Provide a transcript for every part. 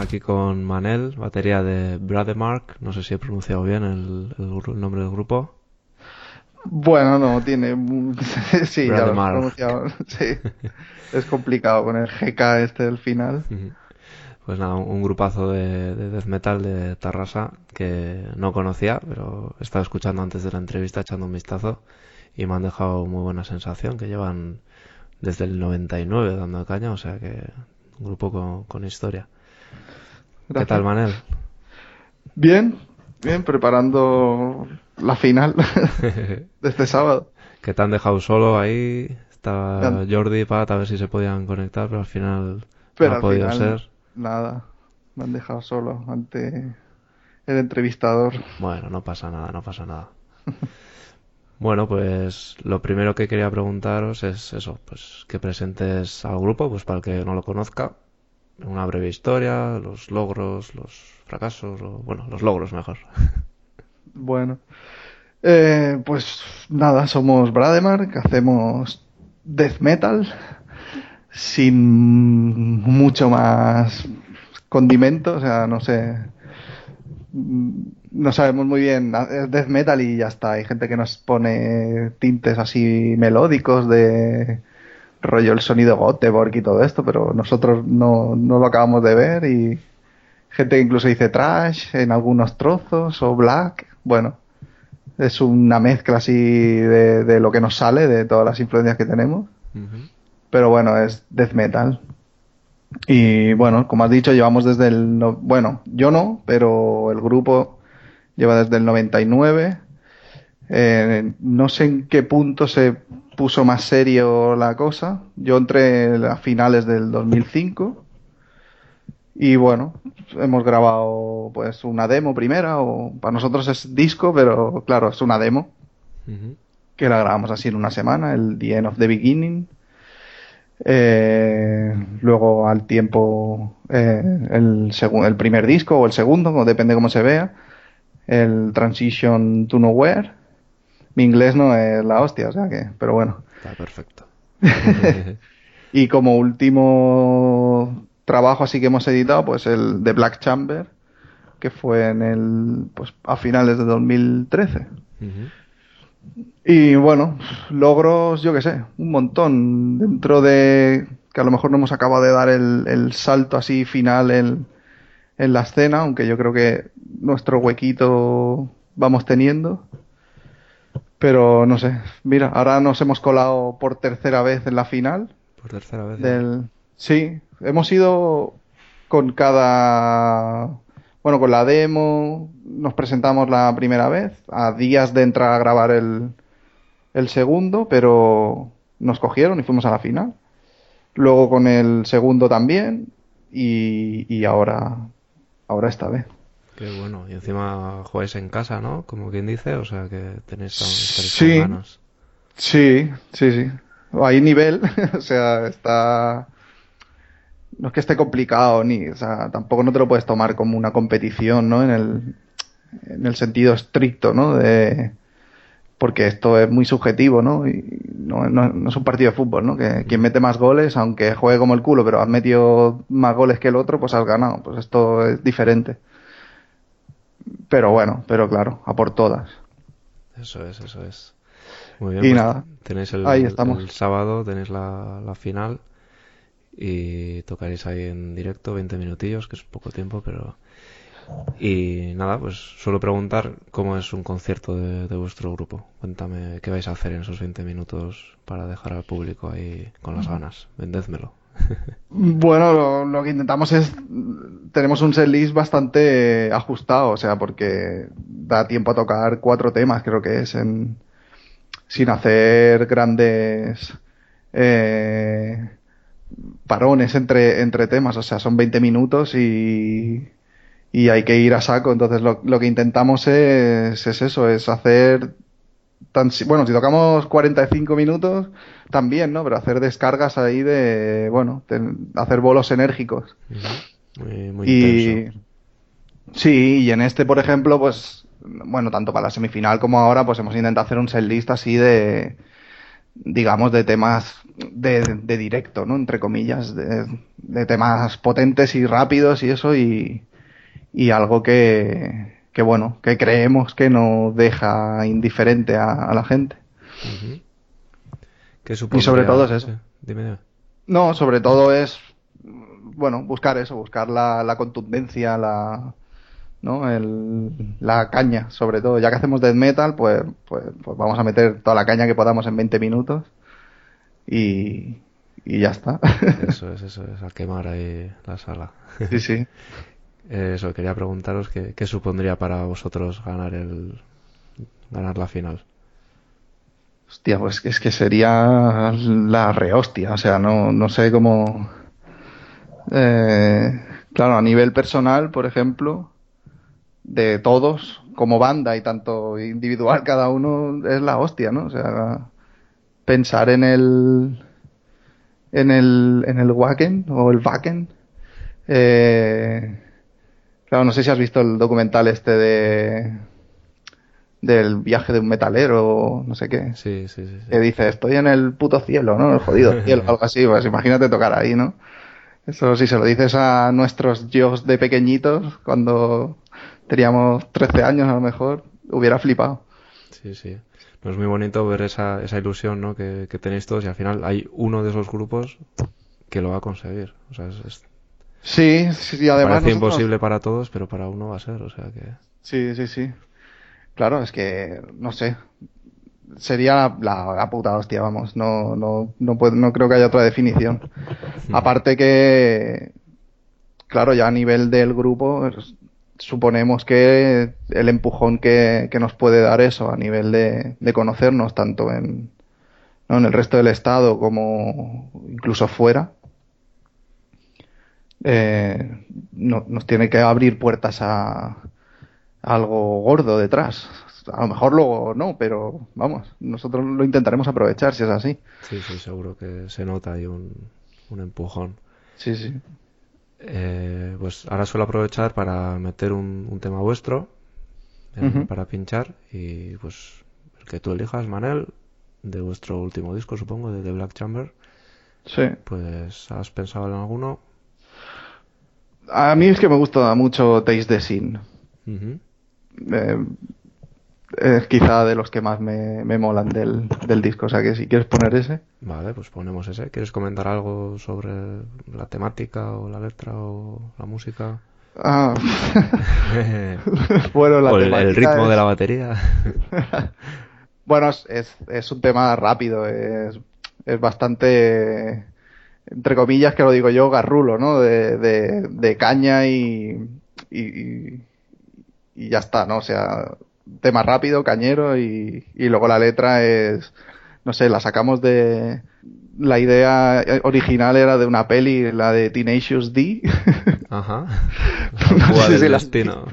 aquí con Manel, batería de Brademark. No sé si he pronunciado bien el, el nombre del grupo. Bueno, no, tiene. sí, ya lo he pronunciado. Sí. es complicado con el GK este del final. Pues nada, un, grupazo de, de, death metal de Tarrasa que no conocía, pero he estado escuchando antes de la entrevista, echando un vistazo y me han dejado muy buena sensación. Que llevan desde el 99 dando caña, o sea que un grupo con, historia. ¿Qué tal, Manel? Bien, bien, preparando la final de este sábado. Que te han dejado solo ahí. Estaba Jordi y Pat a ver si se podían conectar, pero al final no ha podido ser. Nada, me han dejado solo ante el entrevistador. Bueno, no pasa nada, no pasa nada. Bueno, pues lo primero que quería preguntaros es eso, pues que presentes al grupo, pues para el que no lo conozca, una breve historia, los logros, los fracasos, bueno, los logros mejor. Bueno, eh, pues nada, somos Brademark, hacemos death metal sin mucho más condimento, o sea, no sé, no sabemos muy bien, es death metal y ya está. Hay gente que nos pone tintes así melódicos de rollo el sonido Göteborg y todo esto, pero nosotros no, no lo acabamos de ver y gente que incluso dice trash en algunos trozos o black. Bueno, es una mezcla así de, de lo que nos sale, de todas las influencias que tenemos. Pero bueno, es death metal. Y bueno, como has dicho, llevamos desde el... No, bueno, yo no, pero el grupo lleva desde el 99. Eh, no sé en qué punto se puso más serio la cosa. Yo entré a finales del 2005 y bueno, hemos grabado pues una demo primera o para nosotros es disco, pero claro, es una demo que la grabamos así en una semana, el The End of the Beginning. Eh, luego al tiempo eh, el, el primer disco o el segundo, depende cómo se vea el Transition to Nowhere. Mi inglés no es la hostia, o sea que, pero bueno. Está perfecto. y como último trabajo así que hemos editado, pues el de Black Chamber, que fue en el, pues a finales de 2013. Y bueno, logros, yo que sé, un montón dentro de que a lo mejor no hemos acabado de dar el, el salto así final en, en la escena, aunque yo creo que nuestro huequito vamos teniendo. Pero no sé, mira, ahora nos hemos colado por tercera vez en la final. Por tercera vez. Del... Sí, hemos ido con cada... Bueno, con la demo nos presentamos la primera vez, a días de entrar a grabar el, el segundo, pero nos cogieron y fuimos a la final. Luego con el segundo también y, y ahora, ahora esta vez. Qué bueno. Y encima jugáis en casa, ¿no? Como quien dice, o sea que tenéis sí, Sí, sí, sí. Hay nivel, o sea, está... No es que esté complicado, ni, o sea, tampoco no te lo puedes tomar como una competición, ¿no? En el, en el sentido estricto, ¿no? De, porque esto es muy subjetivo, ¿no? Y no, no, es un partido de fútbol, ¿no? Que quien mete más goles, aunque juegue como el culo, pero has metido más goles que el otro, pues has ganado. Pues esto es diferente. Pero bueno, pero claro, a por todas. Eso es, eso es. Muy bien. Y pues nada. Tenéis el, ahí estamos. el sábado, tenéis la, la, final y tocaréis ahí en directo 20 minutillos, que es poco tiempo, pero... Y nada, pues suelo preguntar cómo es un concierto de, de, vuestro grupo. Cuéntame qué vais a hacer en esos 20 minutos para dejar al público ahí con las ganas. Vendédmelo. Bueno, lo, que intentamos es. Tenemos un setlist bastante ajustado, o sea, porque da tiempo a tocar cuatro temas, creo que es, sin hacer grandes eh, parones entre, entre temas, o sea, son 20 minutos y, y hay que ir a saco. Entonces, lo, lo que intentamos es, es eso, es hacer bueno, si tocamos 45 minutos, también, ¿no? Pero hacer descargas ahí de, bueno, hacer bolos enérgicos. Muy, muy y, Sí, y en este, por ejemplo, pues, bueno, tanto para la semifinal como ahora, pues hemos intentado hacer un setlist así de, digamos, de temas de, de directo, ¿no? Entre comillas, de, de, temas potentes y rápidos y eso, y, y algo que, que, bueno, que creemos que no deja indiferente a, a la gente. ¿Qué y sobre todo es eso. Dime. No, sobre todo es, bueno, buscar eso, buscar la, la contundencia, la, ¿no? El, la caña, sobre todo. Ya que hacemos death metal, pues, pues, pues, vamos a meter toda la caña que podamos en 20 minutos y, y ya está. Eso es, eso es, a quemar ahí la sala. Sí, sí. Eso, quería preguntaros qué, qué supondría para vosotros ganar el ganar la final. Hostia, pues es que sería la rehostia, o sea, no, no sé cómo... Eh, claro, a nivel personal, por ejemplo, de todos, como banda y tanto individual cada uno, es la hostia, ¿no? O sea, pensar en el... en el, en el Wacken o el Wacken. Eh, claro, no sé si has visto el documental este de del viaje de un metalero, no sé qué. Sí, sí, sí, sí. Que dice, estoy en el puto cielo, ¿no? El jodido cielo, algo así. Pues imagínate tocar ahí, ¿no? Eso si se lo dices a nuestros yo de pequeñitos, cuando teníamos 13 años a lo mejor, hubiera flipado. Sí, sí. Pues es muy bonito ver esa, esa ilusión, ¿no? Que, que tenéis todos y al final hay uno de esos grupos que lo va a conseguir. O sea, es, es- Sí, sí, y además... parece nosotros- imposible para todos, pero para uno va a ser, o sea que... Sí, sí, sí. Claro, es que, no sé. Sería la, la, la puta hostia, vamos. No, no, no, puedo- no creo que haya otra definición. Aparte que, claro, ya a nivel del grupo, pues, suponemos que el empujón que, que nos puede dar eso a nivel de, de conocernos, tanto en, ¿no? en el resto del estado como incluso fuera, eh, no- nos tiene que abrir puertas a, algo gordo detrás. A lo mejor luego no, pero vamos, nosotros lo intentaremos aprovechar si es así. Sí, sí, seguro que se nota ahí un, un empujón. Sí, sí. Eh, pues ahora suelo aprovechar para meter un, un tema vuestro eh, para pinchar y pues el que tú elijas, Manel, de vuestro último disco, supongo, de The Black Chamber. Sí. Pues ¿has pensado en alguno? A mí es que me gusta mucho Taste the Sin. Eh, es quizá de los que más me, me molan del, del disco. O sea que si quieres poner ese. Vale, pues ponemos ese. ¿Quieres comentar algo sobre la temática o la letra o la música? Ah, bueno, la o el, ritmo es- de la batería. Bueno, es, es, es un tema rápido, es, es bastante, entre comillas, que lo digo yo, garrulo, ¿no? De, de, de caña y, y, y- ya está, ¿no? O sea, tema rápido, cañero y, y luego la letra es, no sé, la sacamos de... La idea original era de una peli, la de Tenacious D. Ajá. No sé si destino.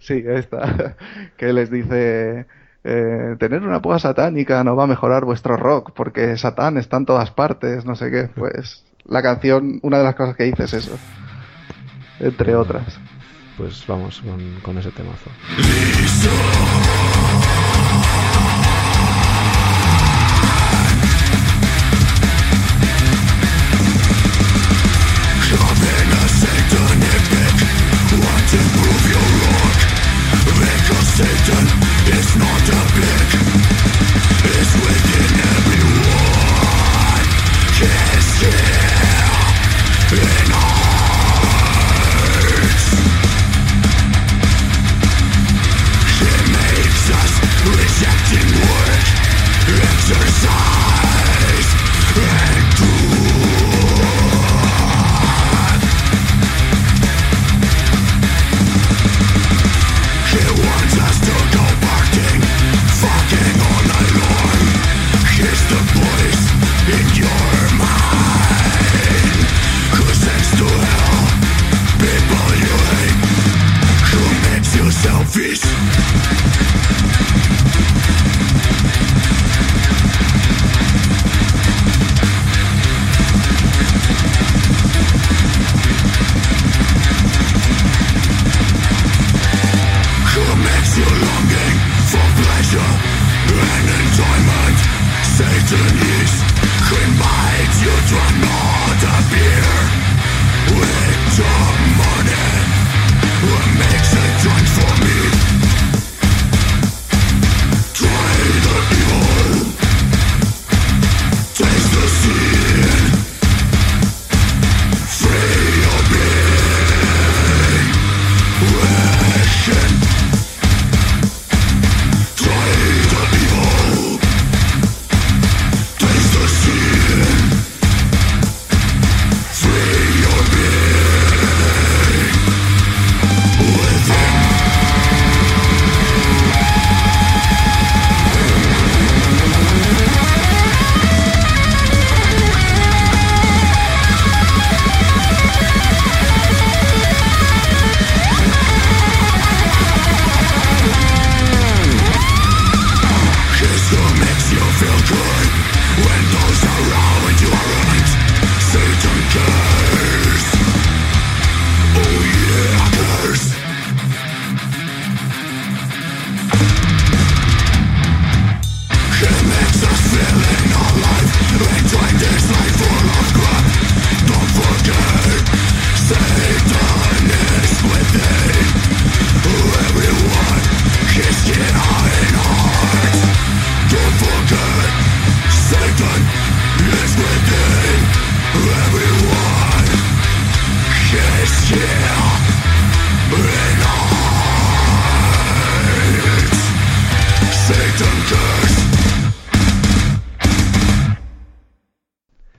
Sí, esta. Que les dice, eh, tener una púa satánica no va a mejorar vuestro rock porque Satán está en todas partes, no sé qué. Pues la canción, una de las cosas que dice es eso. Entre otras. Pues vamos con, con ese temazo.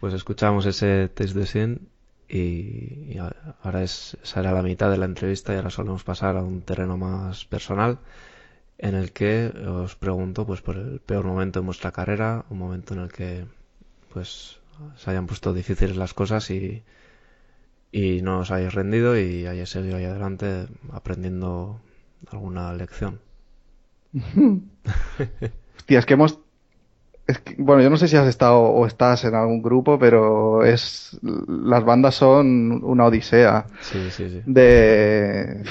Escuchamos ese test de 100 y, ahora es, será la mitad de la entrevista y ahora solemos pasar a un terreno más personal en el que os pregunto pues por el peor momento en vuestra carrera, un momento en el que pues se hayan puesto difíciles las cosas y, y no os hayáis rendido y hayáis seguido ahí adelante aprendiendo alguna lección. Hostia, es que hemos bueno, yo no sé si has estado o estás en algún grupo, pero es las bandas son una odisea de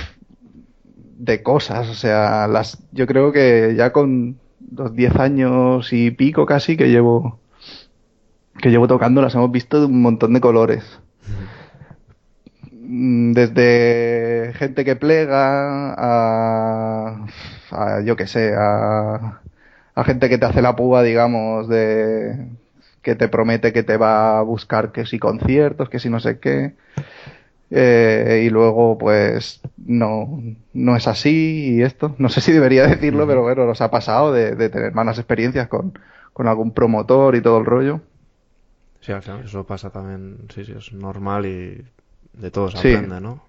de cosas, o sea, las yo creo que ya con los 10 años y pico casi que llevo que llevo tocando las hemos visto de un montón de colores. Desde gente que plega a, a yo que sé, a a gente que te hace la púa, digamos, de que te promete que te va a buscar que si conciertos, que si no sé qué. Eh, y luego, pues, no, no es así y esto. No sé si debería decirlo, pero bueno, nos ha pasado de, tener malas experiencias con, con, algún promotor y todo el rollo. Sí, eso pasa también, sí, sí, es normal y de todos se aprende, ¿no?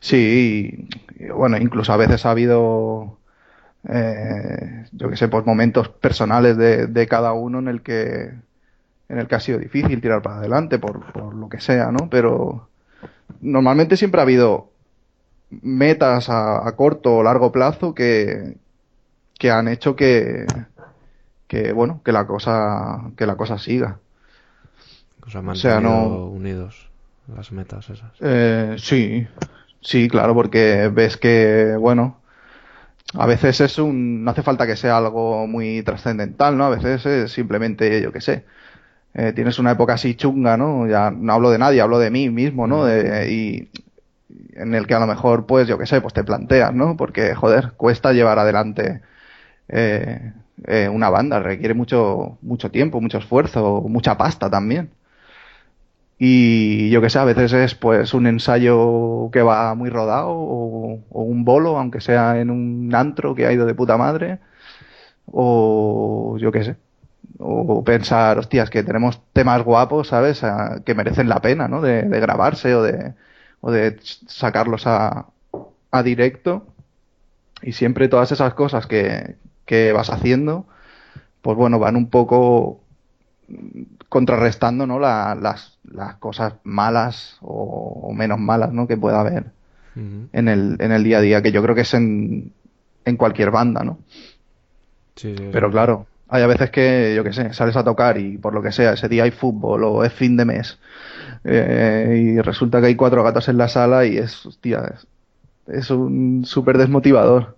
Sí, bueno, incluso a veces ha habido eh, yo que sé, pues momentos personales de, cada uno en el que en el que ha sido difícil tirar para adelante por, por lo que sea, ¿no? Pero normalmente siempre ha habido metas a, corto o largo plazo que, que han hecho que, que bueno que la cosa que la cosa siga o sea, no unidos las metas esas eh, sí sí claro porque ves que bueno a veces es un, no hace falta que sea algo muy trascendental, ¿no? A veces es simplemente, yo qué sé, eh, tienes una época así chunga, ¿no? Ya no hablo de nadie, hablo de mí mismo, ¿no? y en el que a lo mejor, pues, yo qué sé, pues te planteas, ¿no? Porque, joder, cuesta llevar adelante eh, eh, una banda, requiere mucho, mucho tiempo, mucho esfuerzo, mucha pasta también. Y yo que sé, a veces es pues un ensayo que va muy rodado o, un bolo, aunque sea en un antro que ha ido de puta madre. O yo qué sé. O pensar, hostias, que tenemos temas guapos, ¿sabes? que merecen la pena, ¿no? De, grabarse o de, o de sacarlos a, a directo. Y siempre todas esas cosas que, que vas haciendo, pues bueno, van un poco contrarrestando ¿no? las, las cosas malas o, menos malas ¿no? que pueda haber en, el, en el día a día, que yo creo que es en, en cualquier banda, ¿no? Pero claro, hay a veces que, yo qué sé, sales a tocar y por lo que sea, ese día hay fútbol o es fin de mes eh, y resulta que hay cuatro gatos en la sala y es, hostia, es, es un súper desmotivador.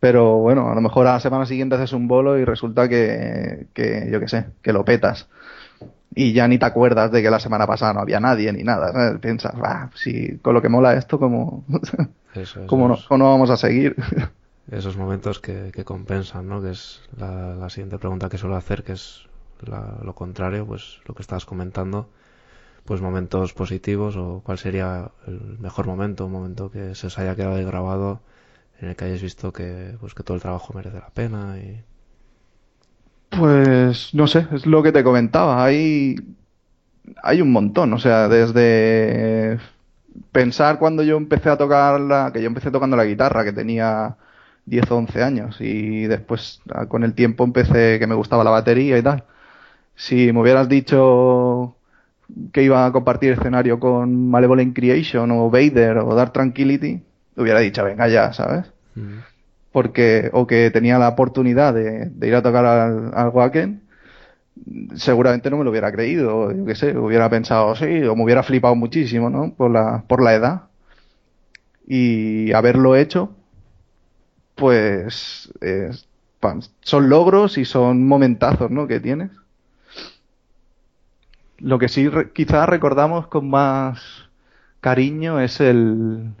Pero bueno, a lo mejor a la semana siguiente haces un bolo y resulta que, que yo qué sé, que lo petas. Y ya ni te acuerdas de que la semana pasada no había nadie ni nada. ¿sabes? Piensas, si con lo que mola esto, ¿cómo, Eso, eso cómo, no, cómo no vamos a seguir? esos momentos que, que compensan, ¿no? Que es la, la siguiente pregunta que suelo hacer, que es la- lo contrario, pues lo que estabas comentando, pues momentos positivos o cuál sería el mejor momento, un momento que se os haya quedado ahí grabado en el que hayáis visto que, pues que todo el trabajo merece la pena y... Pues no sé, es lo que te comentaba. Hay, hay un montón. O sea, desde pensar cuando yo empecé a tocar la, que yo empecé tocando la guitarra, que tenía 10 o 11 años, y después ah, con el tiempo empecé que me gustaba la batería y tal. Si me hubieras dicho que iba a compartir escenario con Malevolent Creation o Vader o Dark Tranquility, hubiera dicho, venga ya, ¿sabes? Mm, porque o que tenía la oportunidad de, ir a tocar al, al Wacken, seguramente no me lo hubiera creído, yo qué sé, hubiera pensado sí, o me hubiera flipado muchísimo, ¿no? Por la, por la edad. Y haberlo hecho, pues son logros y son momentazos, ¿no? Que tienes. Lo que sí re- quizás recordamos con más cariño es el,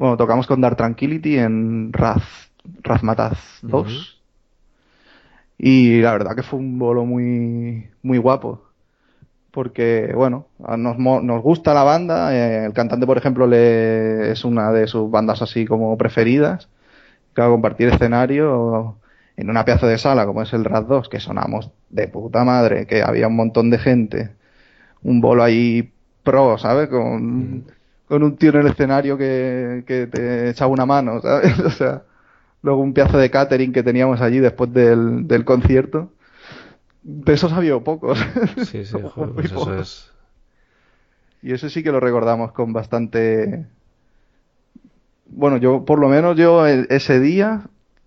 bueno, tocamos con Dark Tranquility en Raz, Razmataz 2. Ujú. Y la verdad que fue un bolo muy, muy guapo. Porque, bueno, nos, nos gusta la banda. eh, el cantante, por ejemplo, le, es una de sus bandas así como preferidas. Claro, compartir escenario en una pedazo de sala como es el Raz 2, que sonamos de puta madre, que había un montón de gente. Un bolo ahí pro, ¿sabes? Con, con un tío en el escenario que, que te echaba una mano, ¿sabes? O sea, luego un pedazo de catering que teníamos allí después del, del concierto. De esos había pocos. Sí, sí, Muy joder, pues eso es... Y eso sí que lo recordamos con bastante... Bueno, yo, por lo menos yo e- ese día,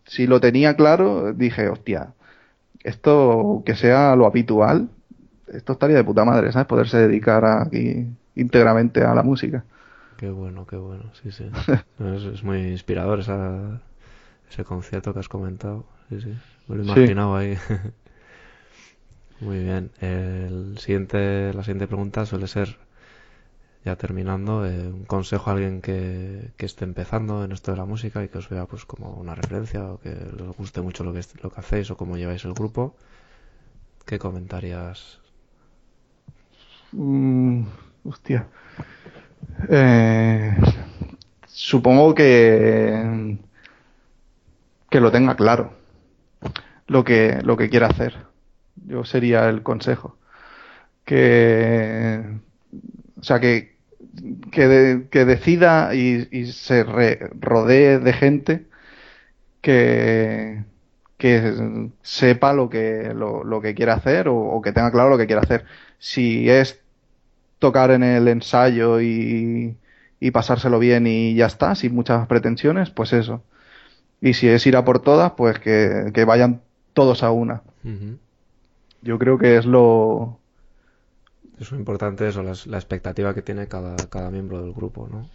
si lo tenía claro, dije, hostia, esto que sea lo habitual, esto estaría de puta madre, ¿sabes? Poderse dedicar aquí íntegramente a la música. Qué bueno, qué bueno, sí, sí. Es, es muy inspirador esa, ese concierto que has comentado. Sí, sí. Me lo he Sí. ahí. Muy bien. El siguiente, la siguiente pregunta suele ser, ya terminando, eh, un consejo a alguien que, que esté empezando en esto de la música y que os vea pues como una referencia o que les guste mucho lo que, lo que hacéis o cómo lleváis el grupo. ¿Qué comentarías? Mm, hostia. Eh, supongo que que lo tenga claro lo que lo que quiere hacer. Yo sería el consejo. Que o sea que que, de- que decida y, y se rodee de gente que que sepa lo que lo, lo que quiere hacer o, o que tenga claro lo que quiere hacer. Si es tocar en el ensayo y, y pasárselo bien y ya está, sin muchas pretensiones, pues eso. Y si es ir a por todas, pues que, que vayan todos a una. Yo creo que es lo... Es importante eso, la, la expectativa que tiene cada, cada miembro del grupo, ¿no?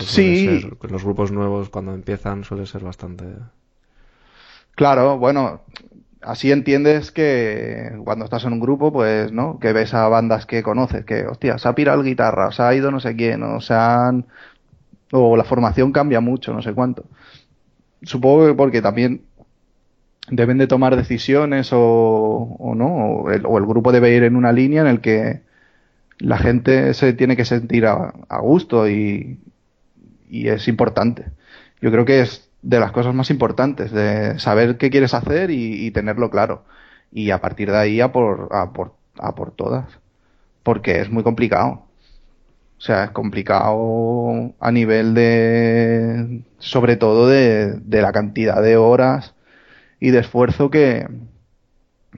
Sí. ser- los grupos nuevos cuando empiezan suele ser bastante... Claro, bueno, así entiendes que cuando estás en un grupo, pues, ¿no? Que ves a bandas que conoces, que, hostia, se ha pirado el guitarra, se ha ido no sé quién, o se han... O la formación cambia mucho, no sé cuánto. Supongo que porque también deben de tomar decisiones o, o no, o el, o el grupo debe ir en una línea en el que la gente se tiene que sentir a, a gusto y, y es importante. Yo creo que es de las cosas más importantes, de saber qué quieres hacer y, tenerlo claro. Y a partir de ahí a por, a por, a por todas. Porque es muy complicado. O sea, es complicado a nivel de, sobre todo de, de la cantidad de horas y de esfuerzo que,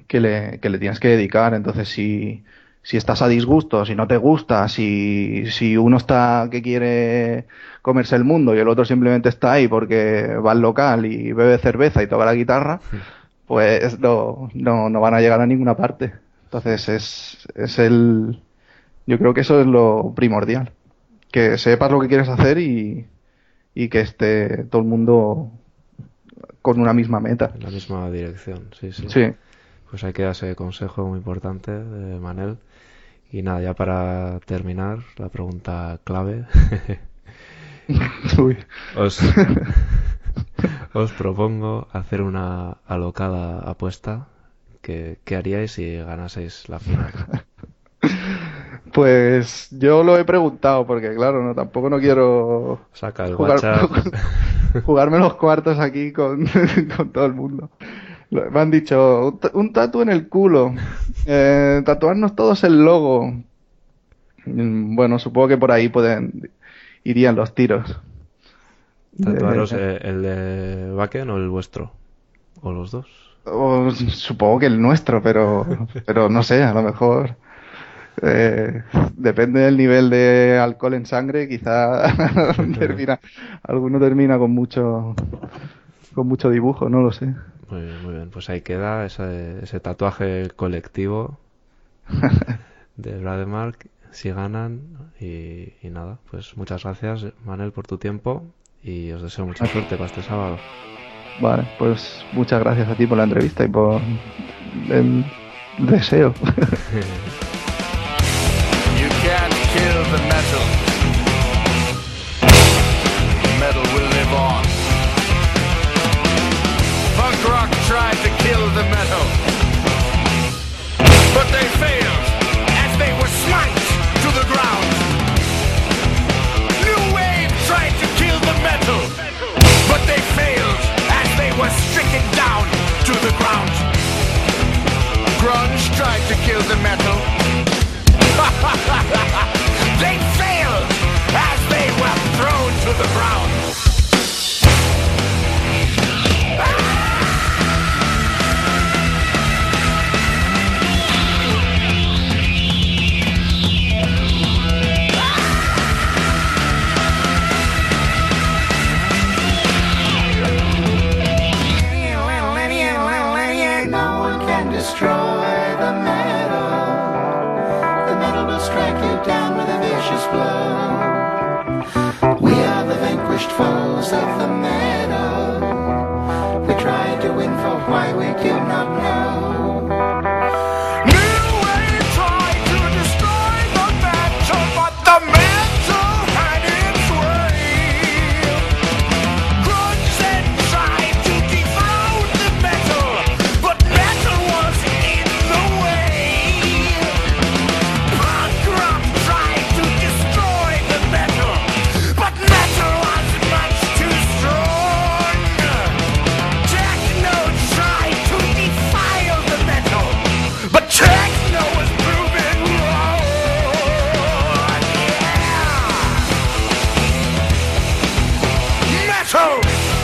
que le, que le tienes que dedicar. Entonces, si, si estás a disgusto, si no te gusta, si, si uno está que quiere comerse el mundo y el otro simplemente está ahí porque va al local y bebe cerveza y toca la guitarra, pues no, no, no van a llegar a ninguna parte. Entonces es, es el, yo creo que eso es lo primordial. Que sepas lo que quieres hacer y, y que esté todo el mundo con una misma meta. En la misma dirección, sí, sí. Sí. Pues hay que dar ese consejo muy importante de Manel. Y nada, ya para terminar, la pregunta clave. Os, os propongo hacer una alocada apuesta. que ¿Qué haríais si ganaseis la final? Pues yo lo he preguntado porque claro, no tampoco no quiero Saca el jugar- jugarme los cuartos aquí con, con todo el mundo. Me han dicho un, ta- un tatu en el culo, eh, tatuarnos todos el logo. Mm, Bueno, supongo que por ahí pueden irían los tiros. ¿Tatuaros Eh, eh, el de Baken o el vuestro? ¿O los dos? o supongo que el nuestro, pero, pero no sé, a lo mejor eh, depende del nivel de alcohol en sangre, quizá termina, alguno termina con mucho, con mucho dibujo, no lo sé. Muy bien, muy bien. Pues ahí queda ese, ese tatuaje colectivo de Brademark. Si ganan y, y nada, pues muchas gracias Manel por tu tiempo y os deseo mucha suerte para este sábado. Vale, pues muchas gracias a ti por la entrevista y por el deseo. You can't kill the metal. Metal of the meadow. We try to win for why we do not know. Oh.